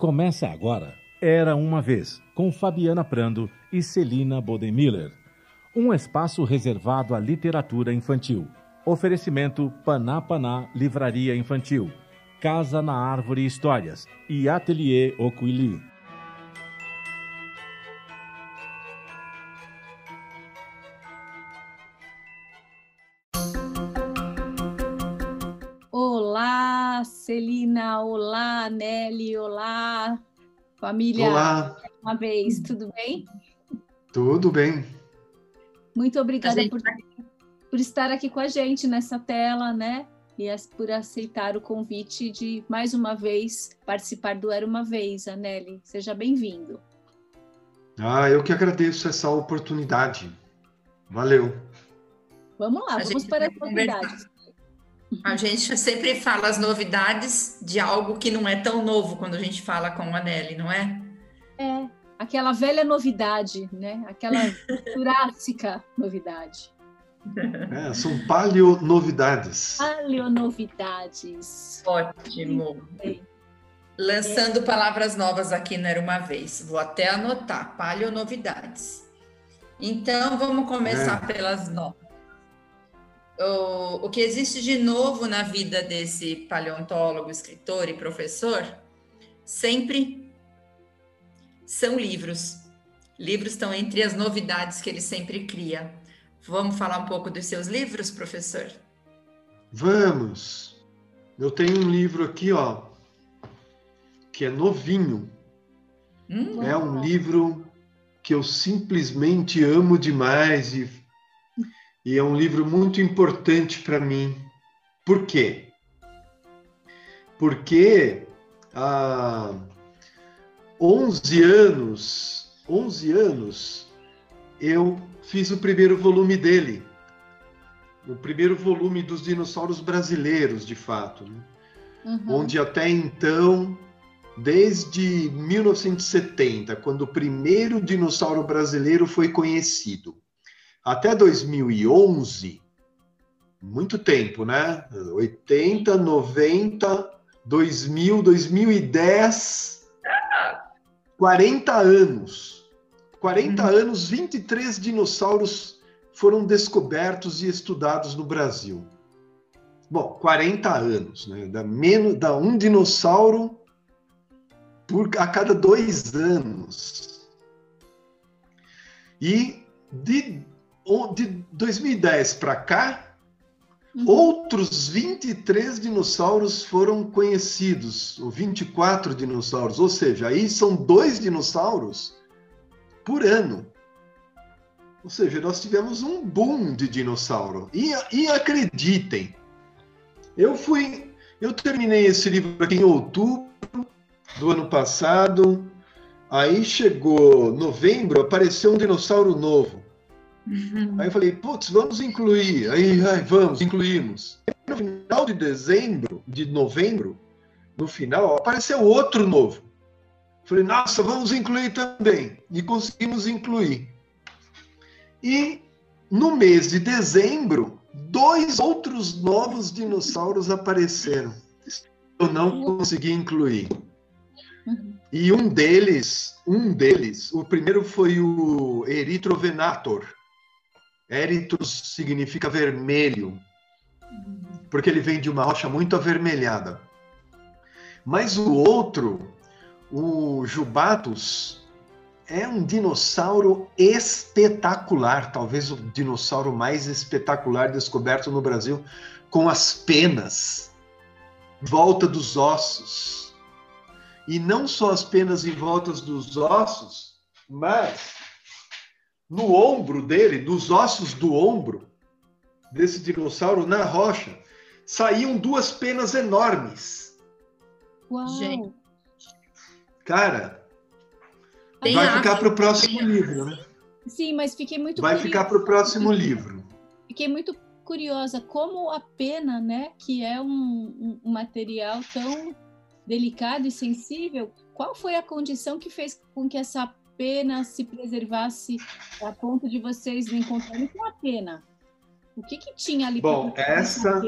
Começa agora Era Uma Vez, com Fabiana Prando e Celina Bodemiller. Um espaço reservado à literatura infantil. Oferecimento Paná Paná Livraria Infantil, Casa na Árvore Histórias e Ateliê Oquili. Olá, Nelly. Olá, família. Olá. Uma vez, tudo bem? Tudo bem. Muito obrigada por, por estar aqui com a gente nessa tela, né? E as- por aceitar o convite de mais uma vez participar do Era uma Vez, Nelly. Seja bem-vindo. Ah, eu que agradeço essa oportunidade. Valeu. Vamos lá, A vamos para as novidades. A gente sempre fala as novidades de algo que não é tão novo quando a gente fala com a Nelly, não é? É, aquela velha novidade, né? Aquela jurássica novidade. É, são paleonovidades. Paleonovidades. Ótimo. Lançando palavras novas aqui não era uma vez. Vou até anotar, paleonovidades. Então, vamos começar pelas novas. O, o que existe de novo na vida desse paleontólogo, escritor e professor, sempre são livros. Livros estão entre as novidades que ele sempre cria. Vamos falar um pouco dos seus livros, professor? Vamos. Eu tenho um livro aqui, ó, que é novinho. Hum, É um livro que eu simplesmente amo demais e, e é um livro muito importante para mim. Por quê? Porque há 11 anos, 11 anos, eu fiz o primeiro volume dele. O primeiro volume dos dinossauros brasileiros, de fato. né? Uhum. onde até então, desde 1970, quando o primeiro dinossauro brasileiro foi conhecido, até 2011, muito tempo, né? 80, 90, 2000, 2010, 40 anos. 40 anos, 23 dinossauros foram descobertos e estudados no Brasil. Bom, 40 anos, né? Dá, menos, dá um dinossauro por, a cada dois anos. E de, de 2010 para cá, Uhum. outros 23 dinossauros foram conhecidos, ou 24 dinossauros, ou seja, aí são dois dinossauros por ano. Ou seja, nós tivemos um boom de dinossauro. E, e acreditem, eu fui, eu terminei esse livro aqui em outubro do ano passado. Aí chegou novembro, apareceu um dinossauro novo. Aí eu falei, putz, vamos incluir. Aí, ai, vamos, incluímos. No final de dezembro, de novembro, no final, apareceu outro novo. Falei, nossa, vamos incluir também. E conseguimos incluir. E no mês de dezembro, dois outros novos dinossauros apareceram. Eu não consegui incluir. Uhum. E um deles, um deles, o primeiro foi o Erythrovenator. Erythros significa vermelho, porque ele vem de uma rocha muito avermelhada. Mas o outro, o Jubatus, é um dinossauro espetacular, talvez o dinossauro mais espetacular descoberto no Brasil, com as penas volta dos ossos. E não só as penas em volta dos ossos, mas no ombro dele, dos ossos do ombro desse dinossauro na rocha, saíam duas penas enormes. Uau! Gente. Cara, Tem vai ficar para o próximo livro, né? Sim, mas fiquei muito Vai curiosa. ficar para o próximo livro. Fiquei muito curiosa como a pena, né, que é um, um- um material tão delicado e sensível, qual foi a condição que fez com que essa pena se preservasse a ponto de vocês não encontrarem com a pena? O que que tinha ali? Bom, essa-?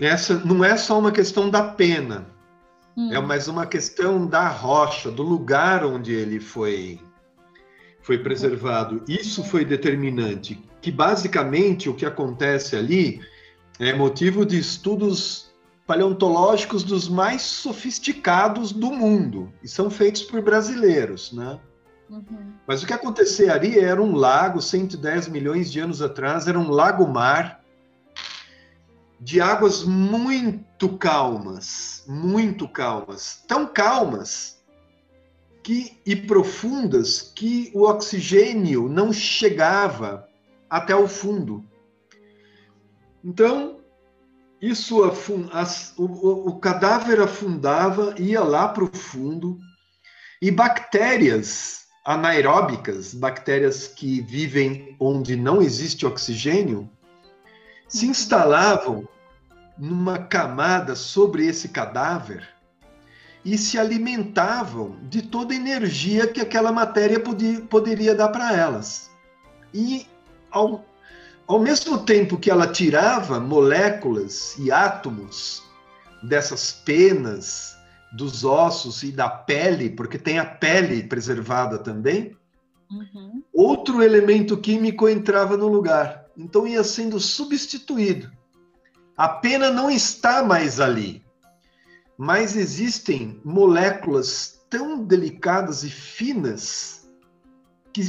Essa não é só uma questão da pena. Hum. É mais uma questão da rocha, do lugar onde ele foi foi preservado. Isso foi determinante, que basicamente o que acontece ali é motivo de estudos paleontológicos dos mais sofisticados do mundo, e são feitos por brasileiros, né? Uhum. Mas o que acontecia ali era um lago, 110 milhões de anos atrás, era um lago-mar de águas muito calmas, muito calmas, tão calmas que, e profundas que o oxigênio não chegava até o fundo. Então, isso as, o, o cadáver afundava, ia lá para o fundo, e bactérias anaeróbicas, bactérias que vivem onde não existe oxigênio, se instalavam numa camada sobre esse cadáver e se alimentavam de toda a energia que aquela matéria podia, poderia dar para elas. E ao, ao mesmo tempo que ela tirava moléculas e átomos dessas penas, dos ossos e da pele, porque tem a pele preservada também, uhum. outro elemento químico entrava no lugar. Então ia sendo substituído. A pena não está mais ali mas existem moléculas tão delicadas e finas que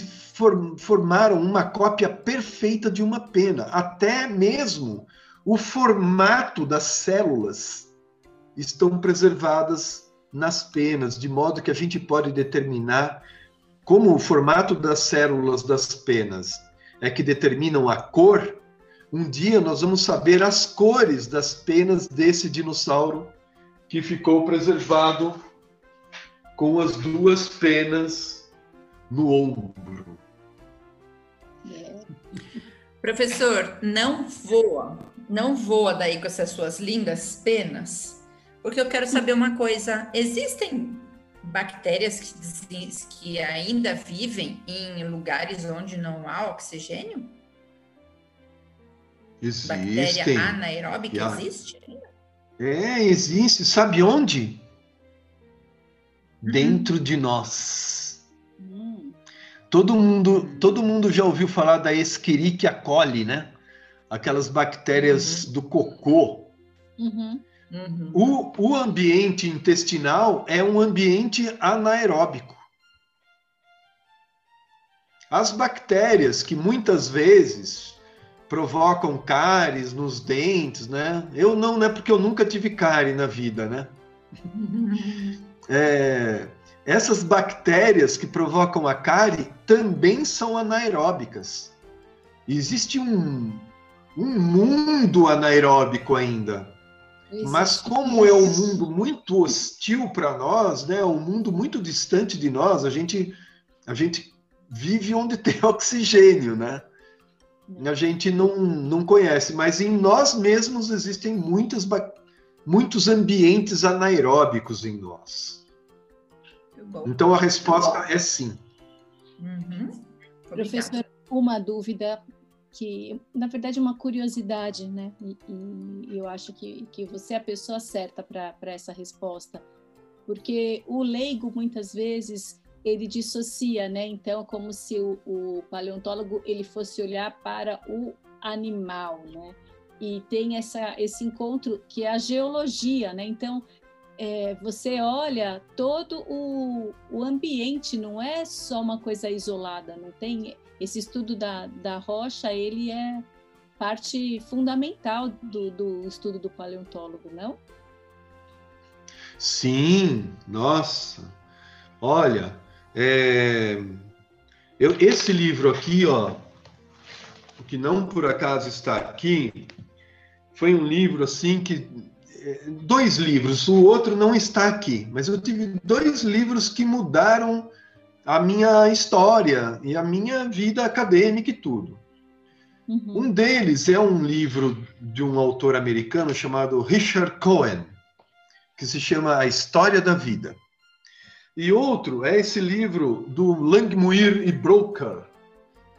formaram uma cópia perfeita de uma pena. Até mesmo o formato das células estão preservadas nas penas, de modo que a gente pode determinar como o formato das células das penas é que determinam a cor. Um dia nós vamos saber as cores das penas desse dinossauro que ficou preservado com as duas penas no ombro. É. Professor, não voa, não voa daí com essas suas lindas penas, porque eu quero saber uma coisa: existem bactérias que, que ainda vivem em lugares onde não há oxigênio? Existem. Bactéria anaeróbica existe ainda? É, existe. Sabe onde? Uhum. Dentro de nós. Uhum. Todo mundo, todo mundo já ouviu falar da Escherichia coli, né? Aquelas bactérias uhum. do cocô. Uhum. Uhum. O, o ambiente intestinal é um ambiente anaeróbico. As bactérias que muitas vezes provocam cáries nos dentes, né? Eu não, né? Porque eu nunca tive cárie na vida, né? É, essas bactérias que provocam a cárie também são anaeróbicas. Existe um, um mundo anaeróbico ainda. Mas como é um mundo muito hostil para nós, né? Um mundo muito distante de nós, a gente a gente vive onde tem oxigênio, né? a gente não, não conhece, mas em nós mesmos existem muitas, muitos ambientes anaeróbicos em nós. Então a resposta é sim. Uhum. Professor, uma dúvida que, na verdade, é uma curiosidade, né? E, e eu acho que, que você é a pessoa certa para essa resposta. Porque o leigo, muitas vezes, ele dissocia, né? Então, como se o, o, paleontólogo ele fosse olhar para o animal, né? E tem essa, esse encontro que é a geologia, né? Então, é, você olha todo o, o ambiente, não é só uma coisa isolada, não tem esse estudo da, da rocha, ele é parte fundamental do, do estudo do paleontólogo, não? Sim, nossa. Olha, é, eu, esse livro aqui, ó, que não por acaso está aqui, foi um livro assim que dois livros, o outro não está aqui, mas eu tive dois livros que mudaram a minha história e a minha vida acadêmica e tudo. Uhum. Um deles é um livro de um autor americano chamado Richard Cohen, que se chama A História da Vida. E outro é esse livro do Langmuir e Broker,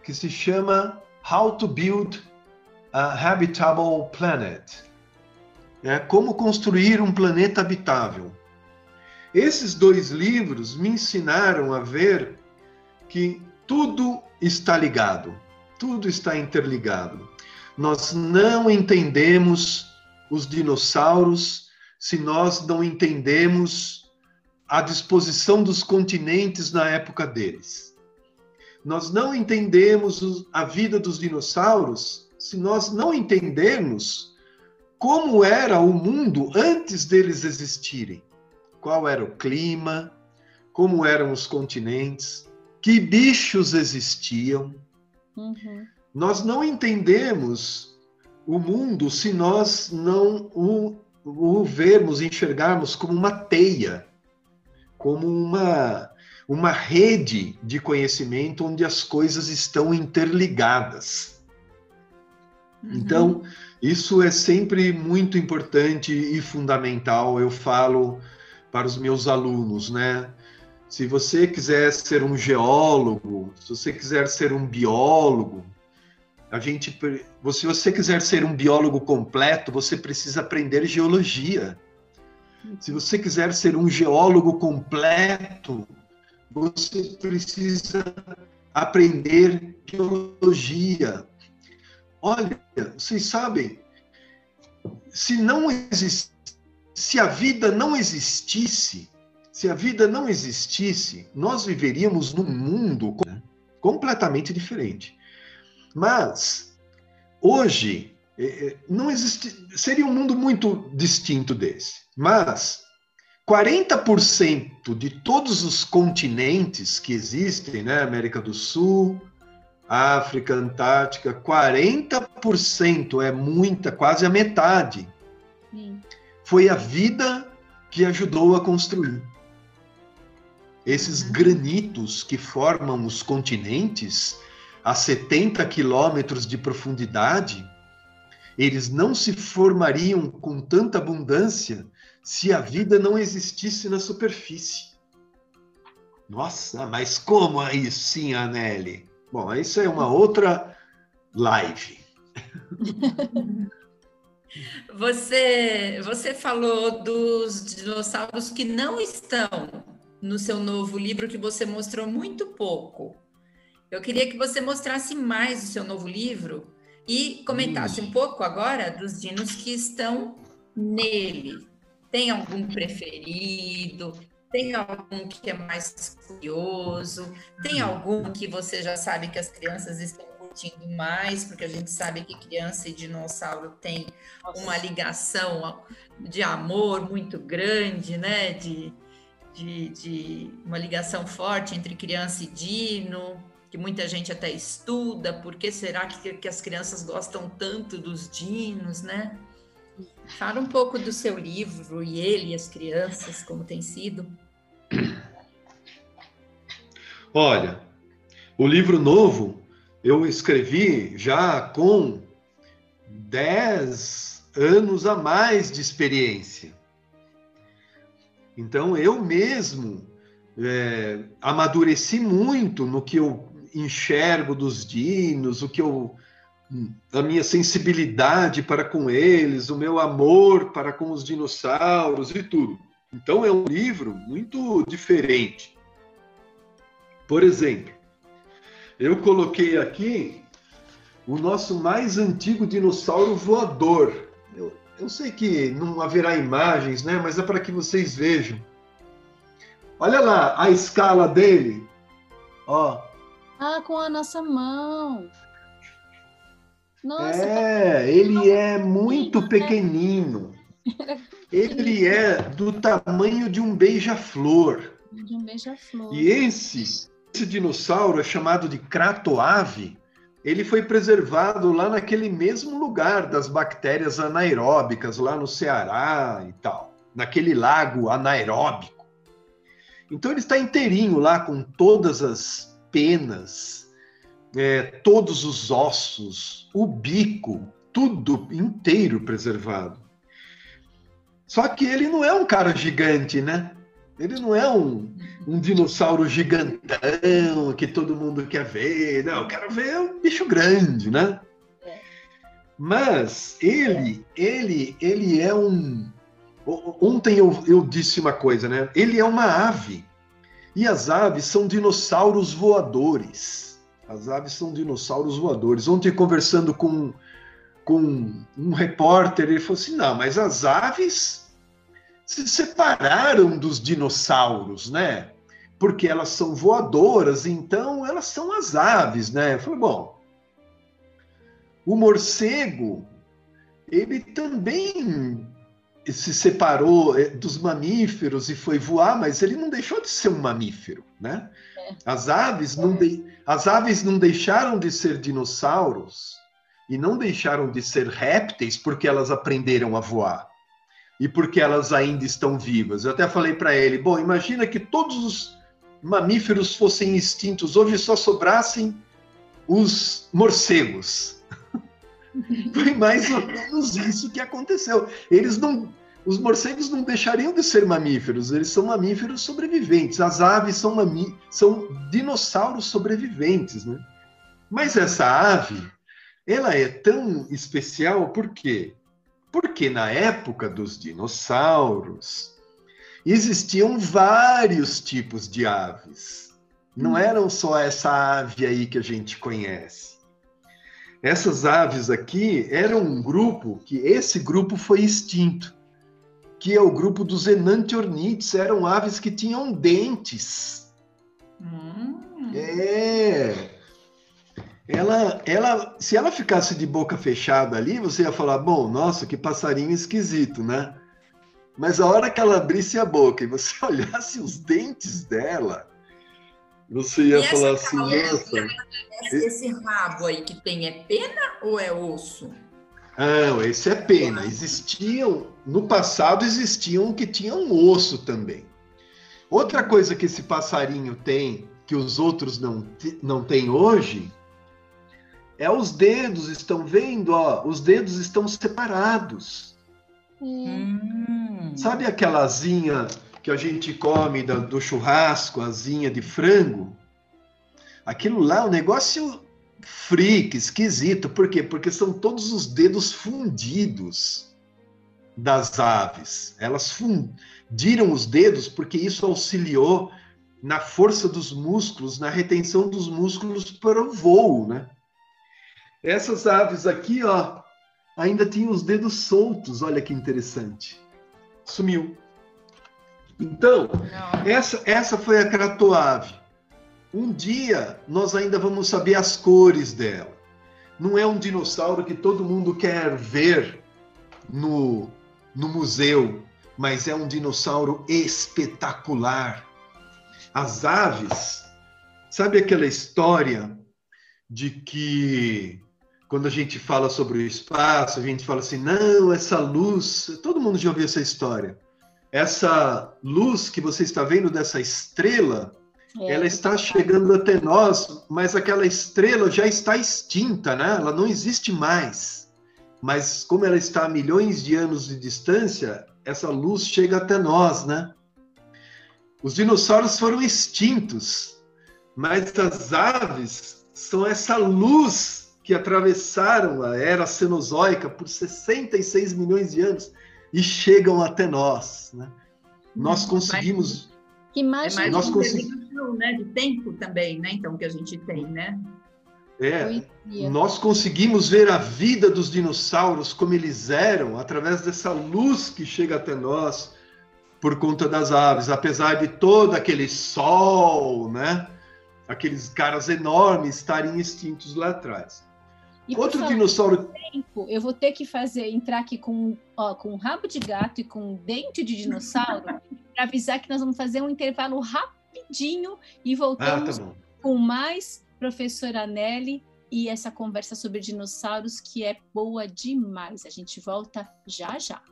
que se chama How to Build a Habitable Planet. É como construir um planeta habitável. Esses dois livros me ensinaram a ver que tudo está ligado, tudo está interligado. Nós não entendemos os dinossauros se nós não entendemos a disposição dos continentes na época deles. Nós não entendemos a vida dos dinossauros se nós não entendermos como era o mundo antes deles existirem. Qual era o clima, como eram os continentes, que bichos existiam. Uhum. Nós não entendemos o mundo se nós não o, o vermos, enxergarmos como uma teia, como uma, uma rede de conhecimento onde as coisas estão interligadas. Uhum. Então, isso é sempre muito importante e fundamental. Eu falo para os meus alunos, né? Se você quiser ser um geólogo, se você quiser ser um biólogo, a gente, se você quiser ser um biólogo completo, você precisa aprender geologia. Se você quiser ser um geólogo completo, você precisa aprender geologia. Olha, vocês sabem, se não se a vida não existisse, se a vida não existisse, nós viveríamos num mundo completamente diferente. Mas hoje é, é, não existe, seria um mundo muito distinto desse. Mas 40% de todos os continentes que existem, né, América do Sul, África, Antártica, 40% é muita, quase a metade. Sim. Foi a vida que ajudou a construir. Esses granitos que formam os continentes a 70 quilômetros de profundidade, eles não se formariam com tanta abundância se a vida não existisse na superfície. Nossa, mas como aí sim, Anelli? Bom, isso é uma outra live. Você, você falou dos dinossauros que não estão no seu novo livro que você mostrou muito pouco. Eu queria que você mostrasse mais o seu novo livro e comentasse um pouco agora dos dinos que estão nele. Tem algum preferido? Tem algum que é mais curioso? Tem algum que você já sabe que as crianças estão curtindo mais? Porque a gente sabe que criança e dinossauro tem uma ligação de amor muito grande, né? De, de, de uma ligação forte entre criança e dino, que muita gente até estuda, por que será que, que as crianças gostam tanto dos dinos, né? Fala um pouco do seu livro e ele e as crianças, como tem sido. Olha, o livro novo eu escrevi já com 10 anos a mais de experiência. Então eu mesmo é, amadureci muito no que eu enxergo dos dinos, o que eu a minha sensibilidade para com eles, o meu amor para com os dinossauros e tudo. Então é um livro muito diferente. Por exemplo, eu coloquei aqui o nosso mais antigo dinossauro voador. Eu, eu sei que não haverá imagens, né? Mas é para que vocês vejam. Olha lá a escala dele. Ó. Ah, com a nossa mão. Nossa, é, ele é muito né? pequenino. Ele é do tamanho de um beija-flor. De um beija-flor. E esse, esse dinossauro é chamado de cratoave ele foi preservado lá naquele mesmo lugar das bactérias anaeróbicas, lá no Ceará e tal, naquele lago anaeróbico. Então ele está inteirinho lá com todas as penas, é, todos os ossos, o bico, tudo inteiro preservado. Só que ele não é um cara gigante, né? Ele não é um, um dinossauro gigantão que todo mundo quer ver. Não, eu quero ver um bicho grande, né? Mas ele, ele, ele é um, Ontem eu, eu disse uma coisa, né? Ele é uma ave. E as aves são dinossauros voadores. As aves são dinossauros voadores. Ontem, conversando com, com um repórter, ele falou assim: não, mas as aves se separaram dos dinossauros, né? Porque elas são voadoras, então elas são as aves, né? Eu falei, bom, o morcego, ele também se separou eh, dos mamíferos e foi voar, mas ele não deixou de ser um mamífero, né? É. As aves não de... as aves não deixaram de ser dinossauros e não deixaram de ser répteis porque elas aprenderam a voar e porque elas ainda estão vivas. Eu até falei para ele, bom, imagina que todos os mamíferos fossem extintos, hoje só sobrassem os morcegos. Foi mais ou menos isso que aconteceu. Eles não, os morcegos não deixariam de ser mamíferos, eles são mamíferos sobreviventes. As aves são, são dinossauros sobreviventes, né? Mas essa ave, ela é tão especial por quê? Porque na época dos dinossauros existiam vários tipos de aves. Não hum. eram só essa ave aí que a gente conhece. Essas aves aqui eram um grupo que esse grupo foi extinto, que é o grupo dos enantiornites, eram aves que tinham dentes. Hum. É. Ela, ela, se ela ficasse de boca fechada ali, você ia falar, bom, nossa, que passarinho esquisito, né? Mas a hora que ela abrisse a boca e você olhasse os dentes dela, você ia falar assim, nossa. Esse rabo aí que tem é pena ou é osso? Não, esse é pena. Existiam, no passado existiam que tinham osso também. Outra coisa que esse passarinho tem, que os outros não, não têm hoje, é os dedos, estão vendo? Ó, os dedos estão separados. Hum. Sabe aquela asinha que a gente come do, do churrasco, asinha de frango, aquilo lá um negócio freak, esquisito. Por quê? Porque são todos os dedos fundidos das aves. Elas fundiram os dedos porque isso auxiliou na força dos músculos, na retenção dos músculos para o voo, né? Essas aves aqui, ó, ainda tinham os dedos soltos. Olha que interessante. Sumiu. Então, essa, essa foi a cratoave. Um dia nós ainda vamos saber as cores dela. Não é um dinossauro que todo mundo quer ver no, no museu, mas é um dinossauro espetacular. As aves, sabe aquela história de que quando a gente fala sobre o espaço, a gente fala assim: não, essa luz. Todo mundo já ouviu essa história essa luz que você está vendo dessa estrela, é, ela está chegando até nós, mas aquela estrela já está extinta, né? Ela não existe mais. Mas como ela está a milhões de anos de distância, essa luz chega até nós, né? Os dinossauros foram extintos, mas as aves são essa luz que atravessaram a era cenozoica por 66 milhões de anos e chegam até nós. Né? Nós conseguimos. Que mais é mais nós conseguimos né, de tempo também, né? Então que a gente tem, né? É, nós conseguimos ver a vida dos dinossauros como eles eram através dessa luz que chega até nós por conta das aves, apesar de todo aquele sol, né? Aqueles caras enormes estarem extintos lá atrás. E Outro dinossauro. Tempo, eu vou ter que fazer entrar aqui com, ó, com rabo de gato e com dente de dinossauro para avisar que nós vamos fazer um intervalo rapidinho e voltamos ah, tá com mais professora Nelly e essa conversa sobre dinossauros que é boa demais. A gente volta já já.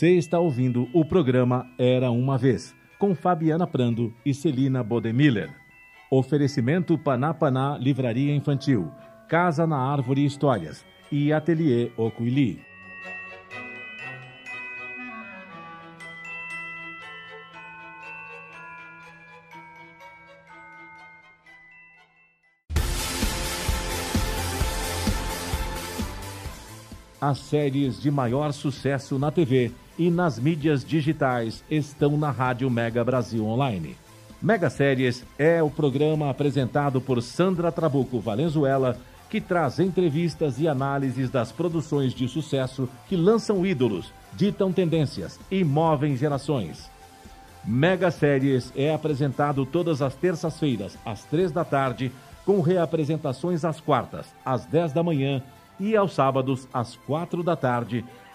Você está ouvindo o programa Era Uma Vez, com Fabiana Prando e Celina Bodemiller. Oferecimento Panapaná Livraria Infantil, Casa na Árvore Histórias e Ateliê Ocuili. As séries de maior sucesso na TV e nas mídias digitais estão na Rádio Mega Brasil Online. Mega Séries é o programa apresentado por Sandra Trabuco Valenzuela, que traz entrevistas e análises das produções de sucesso que lançam ídolos, ditam tendências e movem gerações. Mega Séries é apresentado todas as terças-feiras, às três da tarde, com reapresentações às quartas, às dez da manhã e aos sábados, às quatro da tarde,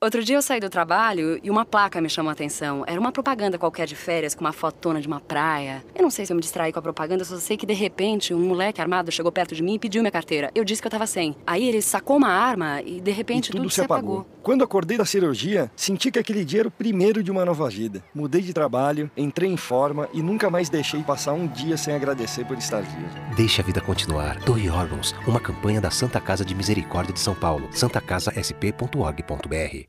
Outro dia eu saí do trabalho e uma placa me chamou a atenção. Era uma propaganda qualquer de férias com uma fotona de uma praia. Eu não sei se eu me distraí com a propaganda, só sei que de repente um moleque armado chegou perto de mim e pediu minha carteira. Eu disse que eu tava sem. Aí ele sacou uma arma e de repente e tudo, tudo se apagou. Quando acordei da cirurgia, senti que aquele dia era o primeiro de uma nova vida. Mudei de trabalho, entrei em forma e nunca mais deixei passar um dia sem agradecer por estar vivo. Deixe a vida continuar. Doe órgãos. Uma campanha da Santa Casa de Misericórdia de São Paulo. santacasasp.org.br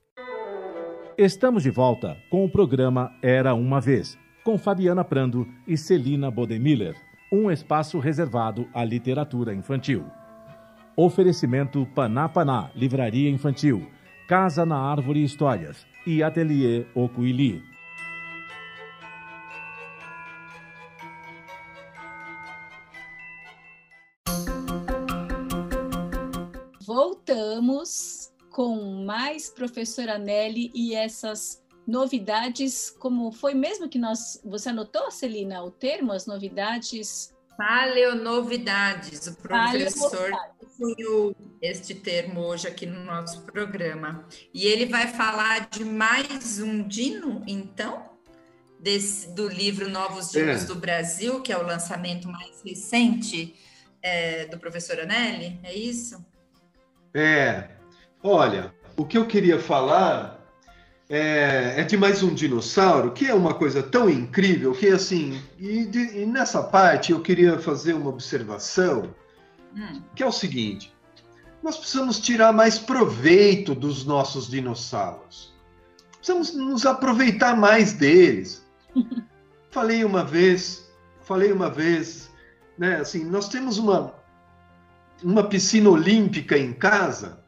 Estamos de volta com o programa Era Uma Vez, com Fabiana Prando e Celina Bodemiller, um espaço reservado à literatura infantil. Oferecimento Paná Paná, Livraria Infantil, Casa na Árvore Histórias e Ateliê Ocuili. Voltamos com mais professora Nelly e essas novidades, como foi mesmo que nós, você anotou, Celina, o termo, as novidades? Paleonovidades, o professor cunhou este termo hoje aqui no nosso programa. E ele vai falar de mais um dino, então? Desse, do livro Novos Dinos É. do Brasil, que é o lançamento mais recente é, do professor Anelli, é isso? É, olha, o que eu queria falar é, é de mais um dinossauro, que é uma coisa tão incrível que, assim, e, de- e nessa parte eu queria fazer uma observação, Hum, que é o seguinte: nós precisamos tirar mais proveito dos nossos dinossauros. Precisamos nos aproveitar mais deles. falei uma vez, falei uma vez, né? Assim, nós temos uma uma piscina olímpica em casa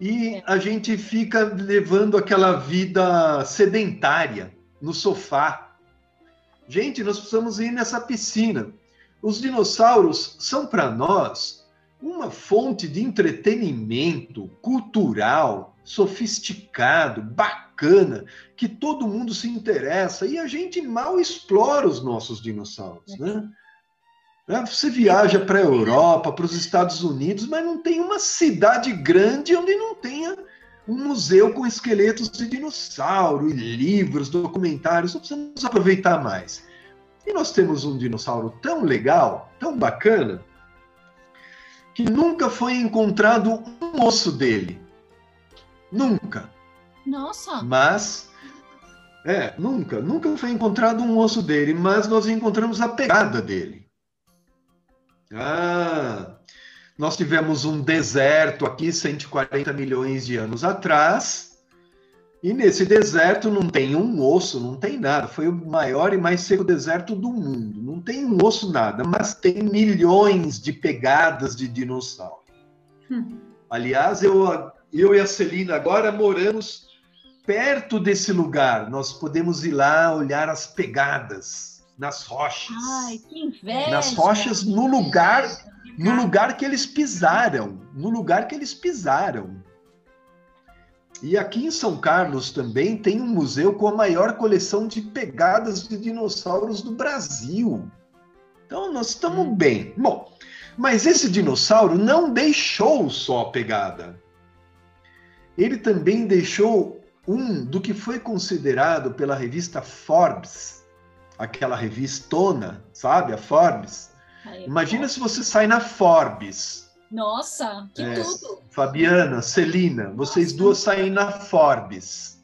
e a gente fica levando aquela vida sedentária no sofá. Gente, nós precisamos ir nessa piscina. Os dinossauros são para nós uma fonte de entretenimento cultural, sofisticado, bacana, que todo mundo se interessa e a gente mal explora os nossos dinossauros, né? Né? Você viaja para a Europa, para os Estados Unidos, mas não tem uma cidade grande onde não tenha um museu com esqueletos de dinossauro, e livros, documentários. Nós precisamos aproveitar mais. E nós temos um dinossauro tão legal, tão bacana, que nunca foi encontrado um osso dele. Nunca. Nossa, Mas. É, nunca. Nunca foi encontrado um osso dele, mas nós encontramos a pegada dele. Ah, nós tivemos um deserto aqui 140 milhões de anos atrás. E nesse deserto não tem um osso, não tem nada. Foi o maior e mais seco deserto do mundo. Não tem um osso, nada, mas tem milhões de pegadas de dinossauro. Hum. Aliás, eu, eu e a Celina agora moramos perto desse lugar. Nós podemos ir lá olhar as pegadas nas rochas. ai, que inveja. nas rochas no lugar, no lugar que eles pisaram, no lugar que eles pisaram. E aqui em São Carlos também tem um museu com a maior coleção de pegadas de dinossauros do Brasil. Então nós estamos bem. Bom, mas esse dinossauro não deixou só a pegada. Ele também deixou um do que foi considerado pela revista Forbes, aquela revistona, sabe, a Forbes. Ai, Imagina se você sai na Forbes. Nossa, que É. tudo. Fabiana, Celina, vocês duas saem na Forbes.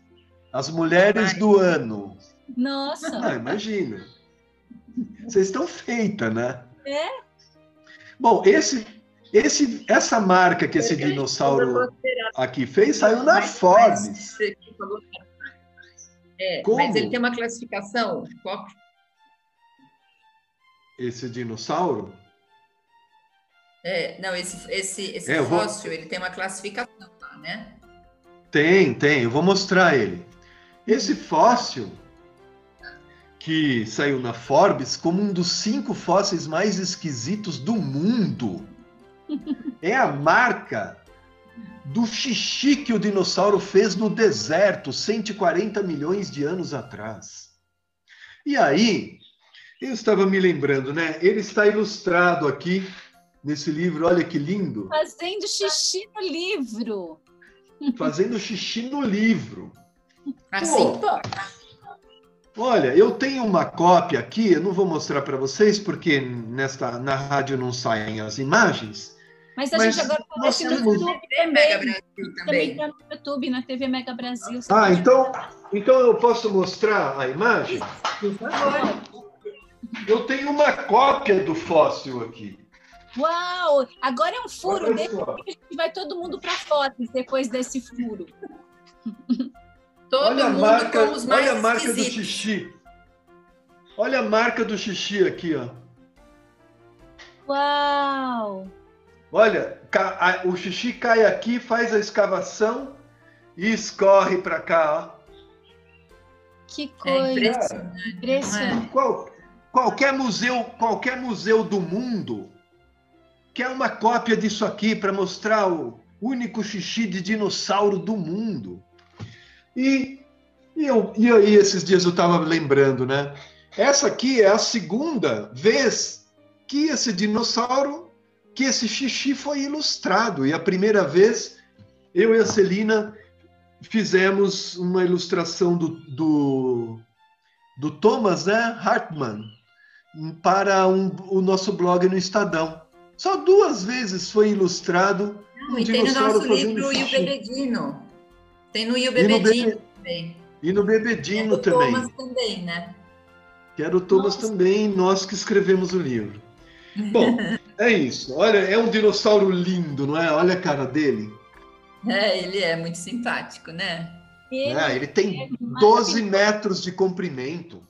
As mulheres do ano. Nossa, Ah, imagina. Vocês estão feitas, né? É. Bom, esse, esse, essa marca que esse dinossauro aqui fez saiu na Mas- Forbes. mas você falou- É, Como? mas ele tem uma classificação. Qual- Esse dinossauro? É, não, esse, esse, esse É, eu vou- fóssil, ele tem uma classificação lá, né? Tem, tem. Eu vou mostrar ele. Esse fóssil que saiu na Forbes como um dos cinco fósseis mais esquisitos do mundo. É a marca do xixi que o dinossauro fez no deserto 140 milhões de anos atrás. E aí, eu estava me lembrando, né? Ele está ilustrado aqui nesse livro, olha que lindo. Fazendo xixi no livro. Fazendo xixi no livro. Assim, pô. Olha, eu tenho uma cópia aqui, eu não vou mostrar para vocês porque nesta na rádio não saem as imagens. Mas a Mas gente agora nós aparece no YouTube TV Mega também. Brasil Também também. tá no YouTube, na TV Mega Brasil. Ah, então, então eu posso mostrar a imagem? Por favor. Eu tenho uma cópia do fóssil aqui. Uau! Agora é um furo Olha dele só. e vai todo mundo para fotos depois desse furo. Todo Olha a mundo marca, com os mais olha a marca do xixi. Olha a marca do xixi aqui, ó. Uau! Olha, o xixi cai aqui, faz a escavação e escorre para cá, ó. Que É coisa impressionante. impressionante. Qual- qualquer museu, qualquer museu do mundo quer uma cópia disso aqui para mostrar o único xixi de dinossauro do mundo. E, e, eu, e aí, esses dias eu estava lembrando, né? Essa aqui é a segunda vez que esse dinossauro, que esse xixi foi ilustrado. E a primeira vez, eu e a Celina fizemos uma ilustração do, do, do Thomas né, Hartman para um- o nosso blog no Estadão. Só duas vezes foi ilustrado Não, um e tem no dinossauro nosso livro o xixi. Bebedino. Tem no Io E no Bebedino Bebe- também. E no É Bebedino também. Thomas também, né? Que era o Thomas Nossa. também, nós que escrevemos o livro. Bom, é isso. Olha, é um dinossauro lindo, não é? Olha a cara dele. É, ele é muito simpático, né? Ele né? Ele tem é 12 metros de comprimento.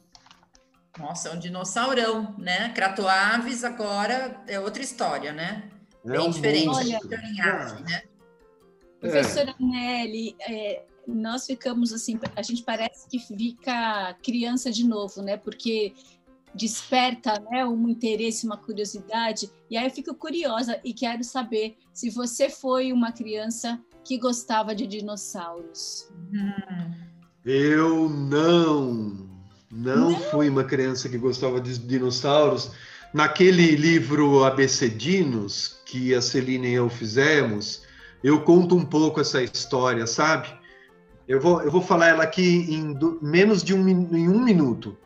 Nossa, é um dinossaurão, né? Cratoaves agora é outra história, né? É Bem um diferente monstro. da linhagem, né? É. Professora Nelly, é, nós ficamos assim, a gente parece que fica criança de novo, né? Porque desperta né, um interesse, uma curiosidade. E aí eu fico curiosa e quero saber se você foi uma criança que gostava de dinossauros. Hum. Eu não, não, fui uma criança que gostava de dinossauros. Naquele livro Abecedinos, que a Celina e eu fizemos, eu conto um pouco essa história, sabe? Eu vou, eu vou falar ela aqui em do- menos de um, em um minuto.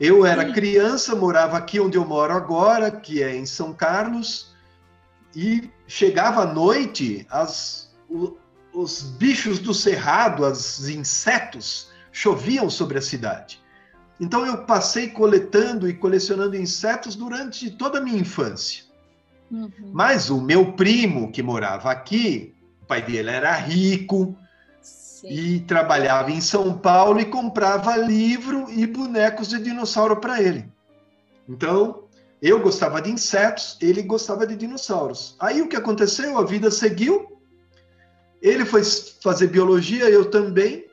Eu era criança, morava aqui onde eu moro agora, que é em São Carlos, e chegava à noite, as, o- os bichos do cerrado, os insetos, choviam sobre a cidade. Então eu passei coletando e colecionando insetos durante toda a minha infância. Uhum. Mas o meu primo, que morava aqui, o pai dele era rico Sim. e trabalhava em São Paulo e comprava livro e bonecos de dinossauro para ele. Então, eu gostava de insetos, ele gostava de dinossauros. Aí o que aconteceu? A vida seguiu. Ele foi fazer biologia, eu também.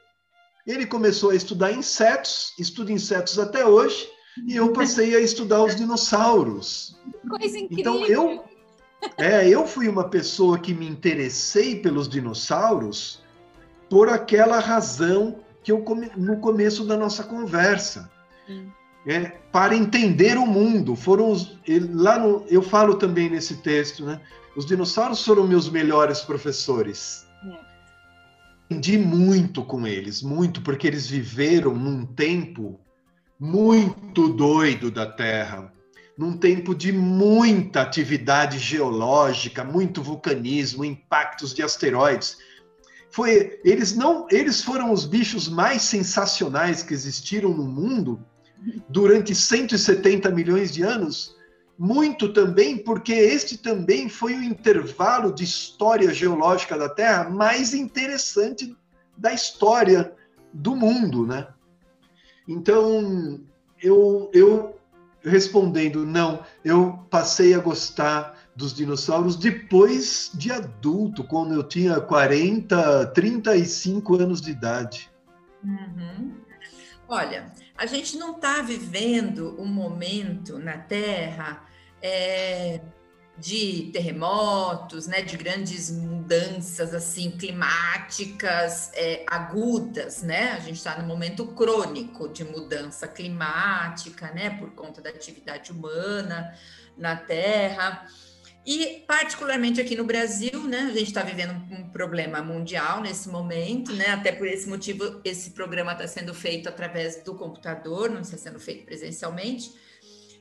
Ele começou a estudar insetos, estuda insetos até hoje, e eu passei a estudar os dinossauros. Coisa incrível. Então eu, é, eu fui uma pessoa que me interessei pelos dinossauros por aquela razão que eu come- no começo da nossa conversa, Hum. é, para entender o mundo. Foram os, lá no, eu falo também nesse texto, né? Os dinossauros foram meus melhores professores. Aprendi muito com eles, muito, porque eles viveram num tempo muito doido da Terra num tempo de muita atividade geológica, muito vulcanismo, impactos de asteroides. Foi, eles não, eles foram os bichos mais sensacionais que existiram no mundo durante 170 milhões de anos, muito também porque este também foi o intervalo de história geológica da Terra mais interessante da história do mundo, né? Então, eu, eu respondendo, não, eu passei a gostar dos dinossauros depois de adulto, quando eu tinha 40, 35 anos de idade. Uhum. Olha, a gente não está vivendo um momento na Terra é, de terremotos, né, de grandes mudanças assim climáticas é, agudas, né? A gente está no momento crônico de mudança climática, né, por conta da atividade humana na Terra. E particularmente aqui no Brasil, né, a gente está vivendo um problema mundial nesse momento, né? Até por esse motivo, esse programa está sendo feito através do computador, não está sendo feito presencialmente.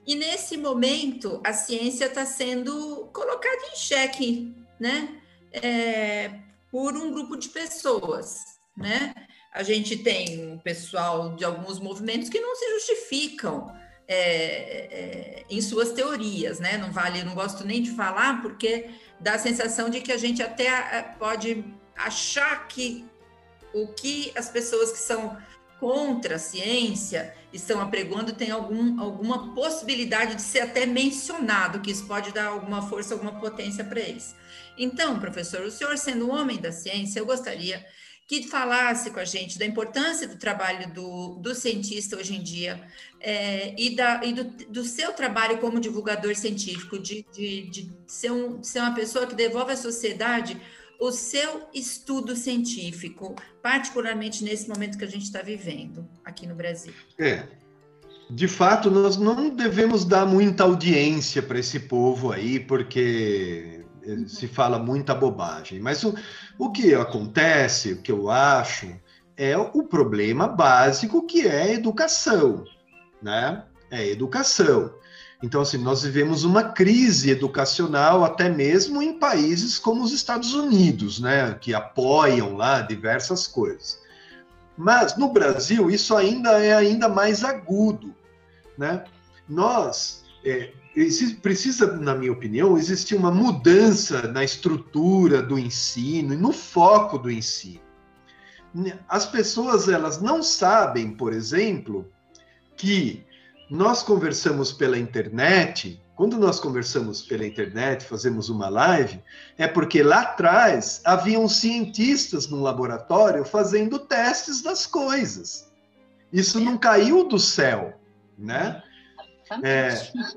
E nesse momento, a ciência está sendo colocada em xeque, né? É, por um grupo de pessoas, né? A gente tem um pessoal de alguns movimentos que não se justificam é, é, em suas teorias, né? Não vale, não gosto nem de falar, porque dá a sensação de que a gente até é, pode achar que o que as pessoas que são contra a ciência estão apregoando tem algum, alguma possibilidade de ser até mencionado, que isso pode dar alguma força, alguma potência para eles. Então, professor, o senhor sendo um homem da ciência, eu gostaria que falasse com a gente da importância do trabalho do, do cientista hoje em dia é, e, da, e do, do, seu trabalho como divulgador científico, de, de, de ser, um, ser uma pessoa que devolve à sociedade o seu estudo científico, particularmente nesse momento que a gente está vivendo aqui no Brasil? É. De fato, nós não devemos dar muita audiência para esse povo aí, porque uhum. se fala muita bobagem. Mas o, o que acontece, o que eu acho, é o problema básico que é a educação, né? É educação. Então, assim, nós vivemos uma crise educacional até mesmo em países como os Estados Unidos, né, que apoiam lá diversas coisas. Mas no Brasil isso ainda é ainda mais agudo, né? Nós é, precisa, na minha opinião, existir uma mudança na estrutura do ensino e no foco do ensino. As pessoas elas não sabem, por exemplo, que nós conversamos pela internet, quando nós conversamos pela internet, fazemos uma live, é porque lá atrás haviam cientistas no laboratório fazendo testes das coisas. Isso não caiu do céu, né? É,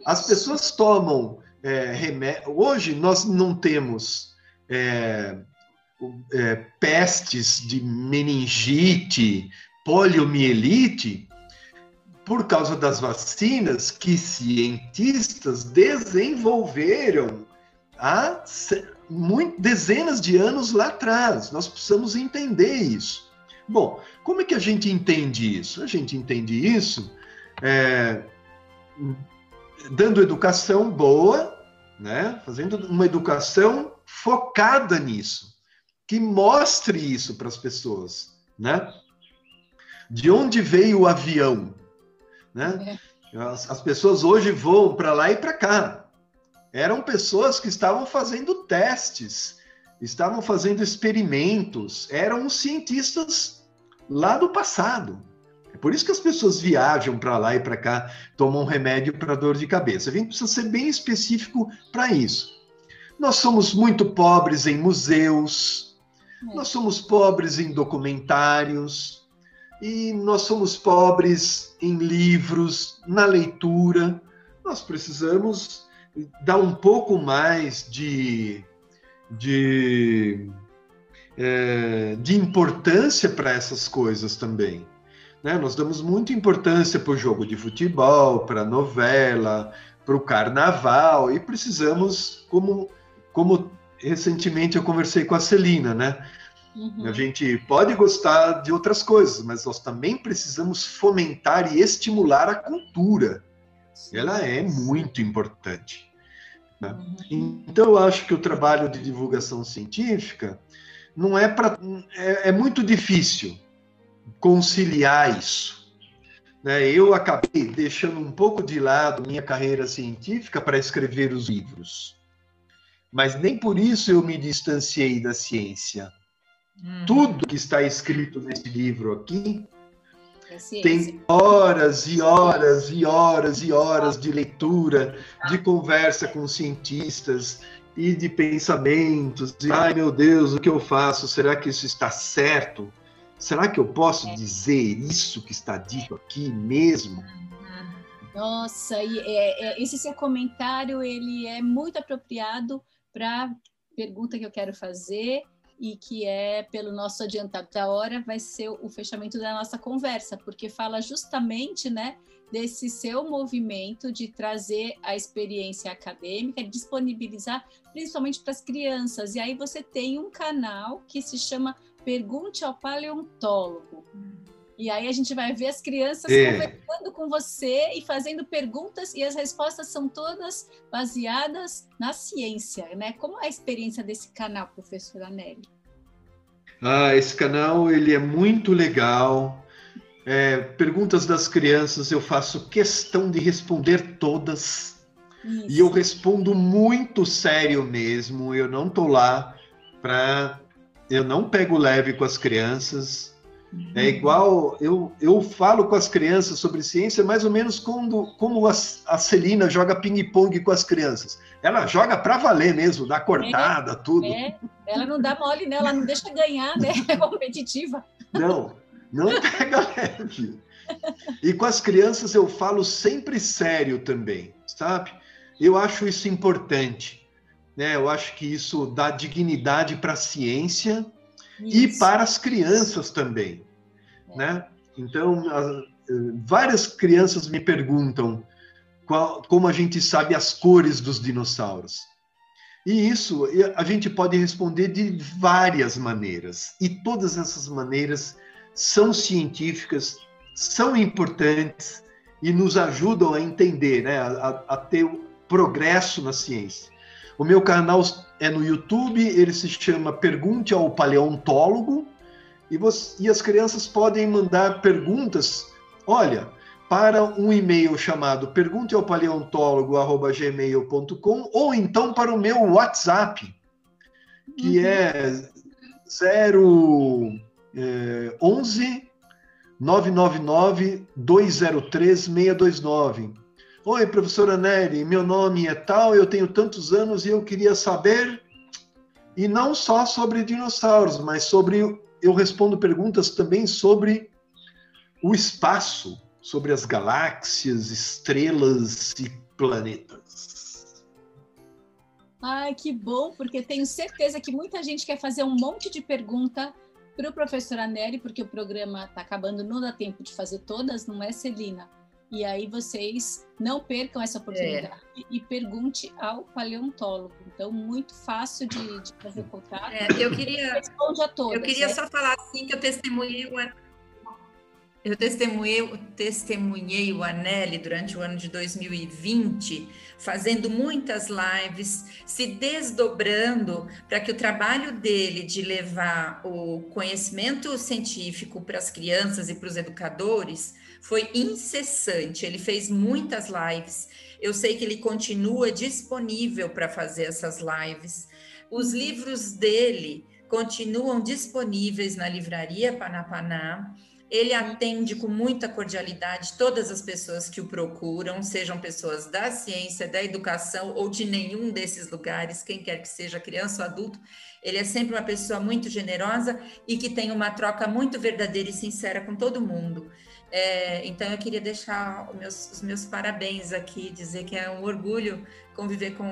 as pessoas tomam é, remédio. Hoje nós não temos é, é pestes de meningite, poliomielite, por causa das vacinas que cientistas desenvolveram há dezenas de anos lá atrás. Nós precisamos entender isso. Bom, como é que a gente entende isso? A gente entende isso é, dando educação boa, né? fazendo uma educação focada nisso, que mostre isso para as pessoas. Né? De onde veio o avião? Né? É. As, as pessoas hoje voam para lá e para cá. Eram pessoas que estavam fazendo testes, estavam fazendo experimentos, eram cientistas lá do passado. É por isso que as pessoas viajam para lá e para cá, tomam remédio para dor de cabeça. A gente precisa ser bem específico para isso. Nós somos muito pobres em museus, é. nós somos pobres em documentários, e nós somos pobres em livros, na leitura. Nós precisamos dar um pouco mais de, de, é, de importância para essas coisas também. Né? Nós damos muita importância para o jogo de futebol, para a novela, para o carnaval, e precisamos, como, como recentemente eu conversei com a Celina, né? Uhum. A gente pode gostar de outras coisas, mas nós também precisamos fomentar e estimular a cultura. Ela é muito importante. Né? Uhum. Então, eu acho que o trabalho de divulgação científica não é para. É, é, muito difícil conciliar isso. Né? Eu acabei deixando um pouco de lado minha carreira científica para escrever os livros. Mas nem por isso eu me distanciei da ciência. Uhum. Tudo que está escrito nesse livro aqui é tem horas e horas e horas e horas de leitura, de conversa com cientistas e de pensamentos. E, ai meu Deus, o que eu faço? Será que isso está certo? Será que eu posso é. dizer isso que está dito aqui mesmo? Uhum. Nossa, e é, é, esse seu comentário ele é muito apropriado para pergunta que eu quero fazer e que é pelo nosso adiantado da hora vai ser o fechamento da nossa conversa, porque fala justamente, né, desse seu movimento de trazer a experiência acadêmica, disponibilizar principalmente para as crianças. E aí você tem um canal que se chama Pergunte ao Paleontólogo. E aí a gente vai ver as crianças É. conversando com você e fazendo perguntas e as respostas são todas baseadas na ciência, né? Como é a experiência desse canal, professora Nelly? Ah, esse canal ele é muito legal. É, perguntas das crianças eu faço questão de responder todas. E eu respondo muito sério mesmo. Eu não tô lá para. Eu não pego leve com as crianças. É igual. Eu, eu falo com as crianças sobre ciência mais ou menos como, como a, a Celina joga ping-pong com as crianças. Ela joga para valer mesmo, dá cortada, tudo. É, ela não dá mole, né? Ela não deixa ganhar, né? É competitiva. Não, não pega leve. E com as crianças eu falo sempre sério também, sabe? Eu acho isso importante. Né? Eu acho que isso dá dignidade para a ciência e para as crianças também. Né? Então, várias crianças me perguntam qual- como a gente sabe as cores dos dinossauros. E isso a gente pode responder de várias maneiras. E todas essas maneiras são científicas, são importantes e nos ajudam a entender, né? a, a- ter progresso na ciência. O meu canal é no YouTube, ele se chama Pergunte ao Paleontólogo, e, você- e as crianças podem mandar perguntas, olha, para um e-mail chamado pergunteaopaleontólogo.gmail.com ou então para o meu WhatsApp, que é 0 é, 11 999 203 629. Oi, professora Nery, meu nome é tal, eu tenho tantos anos e eu queria saber, e não só sobre dinossauros, mas sobre. Eu respondo perguntas também sobre o espaço, sobre as galáxias, estrelas e planetas. Ai, que bom, porque tenho certeza que muita gente quer fazer um monte de pergunta para o professor Anelli, porque o programa está acabando, não dá tempo de fazer todas, não é, Celina? E aí vocês não percam essa oportunidade e pergunte ao paleontólogo. Então, muito fácil de, de fazer contato. É, eu queria, Responde a todas. eu queria né? só falar assim que eu testemunhei eu testemunhei, testemunhei o Anelli durante o ano de 2020, fazendo muitas lives, se desdobrando para que o trabalho dele de levar o conhecimento científico para as crianças e para os educadores foi incessante. Ele fez muitas lives. Eu sei que ele continua disponível para fazer essas lives. Os livros dele continuam disponíveis na livraria Panapaná. Ele atende com muita cordialidade todas as pessoas que o procuram, sejam pessoas da ciência, da educação ou de nenhum desses lugares, quem quer que seja, criança ou adulto. Ele é sempre uma pessoa muito generosa e que tem uma troca muito verdadeira e sincera com todo mundo. É, então, eu queria deixar os meus, os meus parabéns aqui, dizer que é um orgulho conviver com,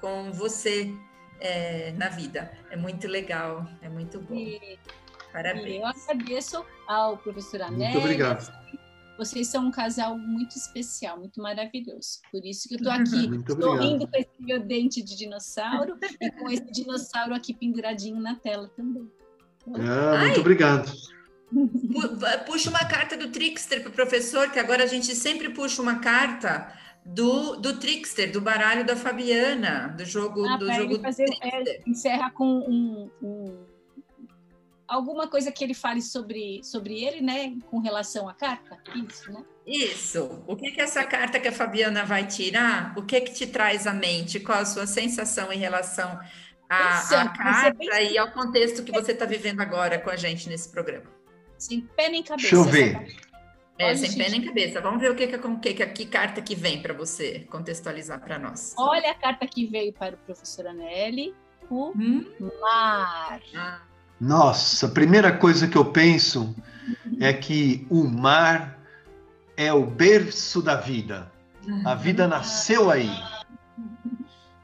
com você é, na vida. É muito legal, é muito bom. E, Parabéns. e eu agradeço ao professor Anelli. Muito obrigado. Vocês são um casal muito especial, muito maravilhoso. Por isso que eu estou aqui sorrindo com esse meu dente de dinossauro e com esse dinossauro aqui penduradinho na tela também. Ah, muito obrigado. Puxa uma carta do Trickster para o professor, que agora a gente sempre puxa uma carta do, do Trickster, do baralho da Fabiana, do jogo Ah, do jogo fazer, é, encerra com um, um- alguma coisa que ele fale sobre, sobre ele, né? Com relação à carta. Isso, né? Isso. O que que essa carta que a Fabiana vai tirar? O que que te traz à mente? Qual a sua sensação em relação à, à mas é bem carta e ao contexto que você está vivendo agora com a gente nesse programa? Sem pé nem cabeça. Deixa eu ver. É, Olha, sem gente. pé nem cabeça. Vamos ver o que que, que, que, que carta que vem para você contextualizar para nós. Olha a carta que veio para o professor Anelli. O Hum? mar. Nossa, a primeira coisa que eu penso é que o mar é o berço da vida. A vida nasceu aí.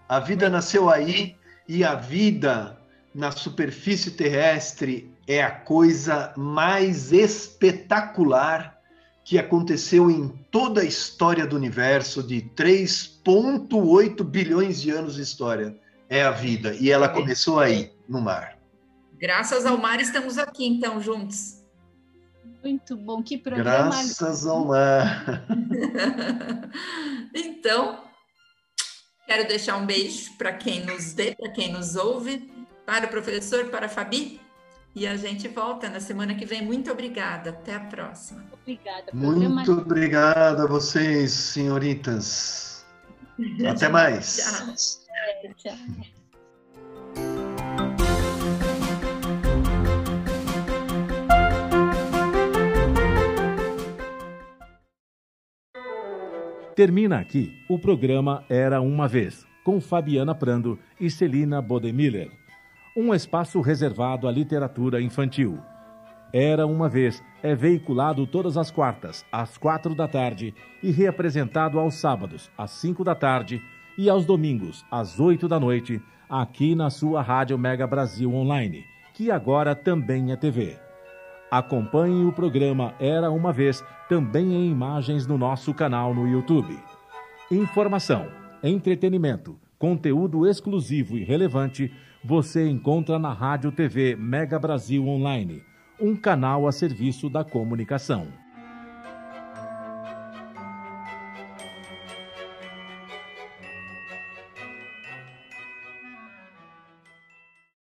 A vida nasceu aí e a vida na superfície terrestre é a coisa mais espetacular que aconteceu em toda a história do universo de 3,8 bilhões de anos de história. É a vida. E ela começou aí, no mar. Graças ao mar estamos aqui, então, juntos. Muito bom, que programa. Graças ao mar. então, quero deixar um beijo para quem nos vê, para quem nos ouve, para o professor, para a Fabi. E a gente volta na semana que vem. Muito obrigada. Até a próxima. Obrigada. Muito obrigada a vocês, senhoritas. Até mais. Tchau. Tchau. Termina aqui o programa Era Uma Vez, com Fabiana Prando e Celina Bodemiller. Um espaço reservado à literatura infantil. Era Uma Vez é veiculado todas as quartas, às quatro da tarde, e reapresentado aos sábados, às cinco da tarde, e aos domingos, às oito da noite, aqui na sua Rádio Mega Brasil Online, que agora também é TV. Acompanhe o programa Era Uma Vez também em imagens no nosso canal no YouTube. Informação, entretenimento, conteúdo exclusivo e relevante você encontra na Rádio TV Mega Brasil Online, um canal a serviço da comunicação.